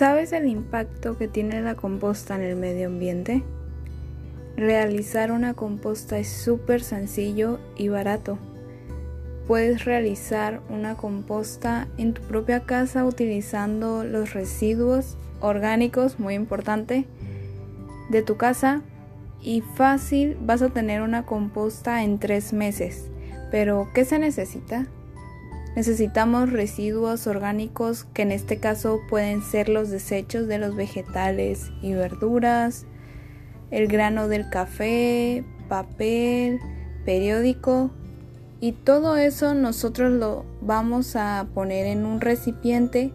¿Sabes el impacto que tiene la composta en el medio ambiente? Realizar una composta es súper sencillo y barato. Puedes realizar una composta en tu propia casa utilizando los residuos orgánicos, muy importante, de tu casa y fácil vas a tener una composta en tres meses. Pero, ¿qué se necesita? Necesitamos residuos orgánicos que en este caso pueden ser los desechos de los vegetales y verduras, el grano del café, papel, periódico y todo eso nosotros lo vamos a poner en un recipiente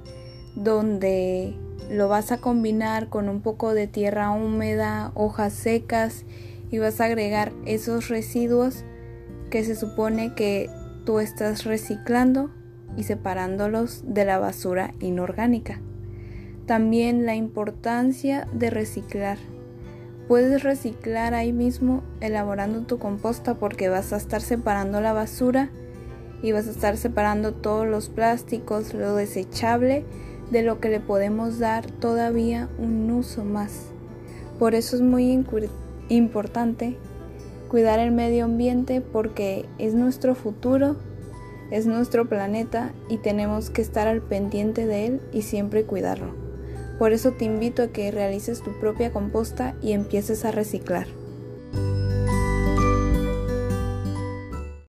donde lo vas a combinar con un poco de tierra húmeda, hojas secas y vas a agregar esos residuos que se supone que tú estás reciclando y separándolos de la basura inorgánica. También la importancia de reciclar. Puedes reciclar ahí mismo elaborando tu composta porque vas a estar separando la basura y vas a estar separando todos los plásticos, lo desechable, de lo que le podemos dar todavía un uso más. Por eso es muy importante cuidar el medio ambiente porque es nuestro futuro, es nuestro planeta y tenemos que estar al pendiente de él y siempre cuidarlo. Por eso te invito a que realices tu propia composta y empieces a reciclar.